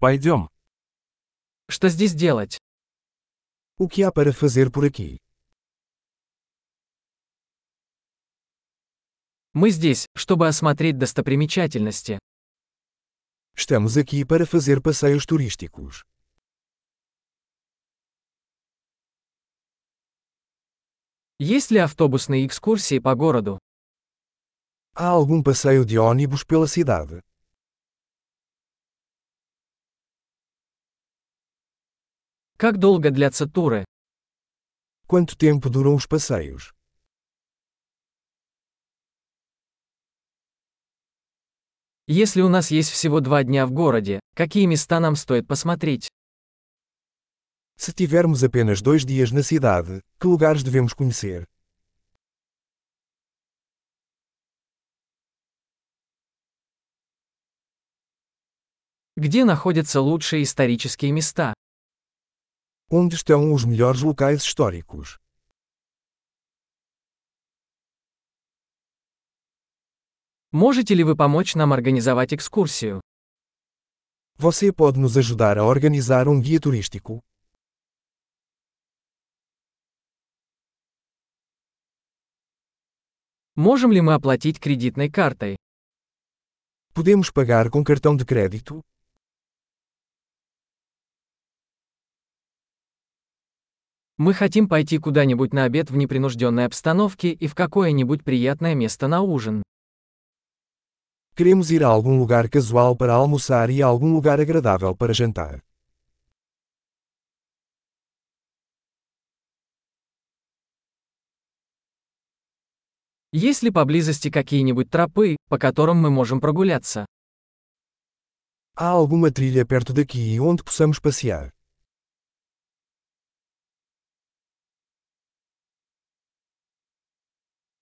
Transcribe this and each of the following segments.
Пойдем. Что здесь делать? O que há para fazer por aqui? Мы здесь, чтобы осмотреть достопримечательности. Estamos aqui para fazer passeios turísticos. Есть ли автобусные экскурсии по городу? Há algum passeio de ônibus pela cidade? Как долго длятся туры? Quanto tempo duram os passeios? Если у нас есть всего два дня в городе, какие места нам стоит посмотреть? Se tivermos apenas dois dias na cidade, que lugares devemos conhecer? Где находятся лучшие исторические места? Onde estão os melhores locais históricos? Можете ли вы помочь нам организовать экскурсию? Você pode nos ajudar a organizar um guia turístico? Можем ли мы оплатить кредитной картой? Podemos pagar com cartão de crédito? Мы хотим пойти куда-нибудь на обед в непринужденной обстановке и в какое-нибудь приятное место на ужин. Queremos ir a algum lugar casual para almoçar e a algum lugar agradável para jantar. Есть ли поблизости какие-нибудь тропы, по которым мы можем прогуляться? Há alguma trilha perto daqui onde possamos passear?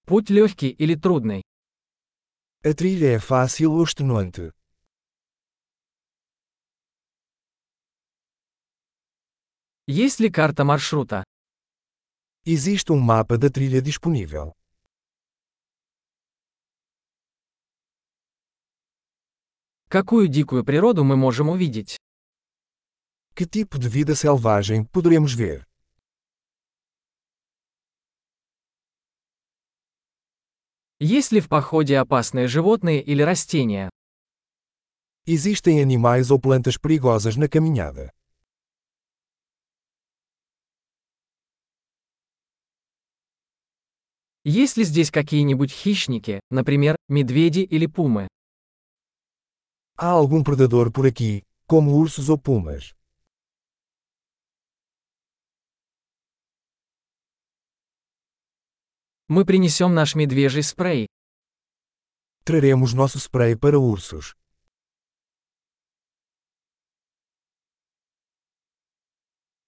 Путь легкий или трудный? A trilha é fácil ou extenuante? Есть ли карта маршрута? Existe um mapa da trilha disponível. Какую дикую природу мы можем увидеть? Que tipo de vida selvagem poderemos ver? Есть ли в походе опасные животные или растения? Existem animais ou plantas perigosas na caminhada. Есть ли здесь какие-нибудь хищники, например, медведи или пумы? Há algum predador por aqui, como ursos ou pumas? Мы принесем наш медвежий спрей. Traremos nosso spray para ursos.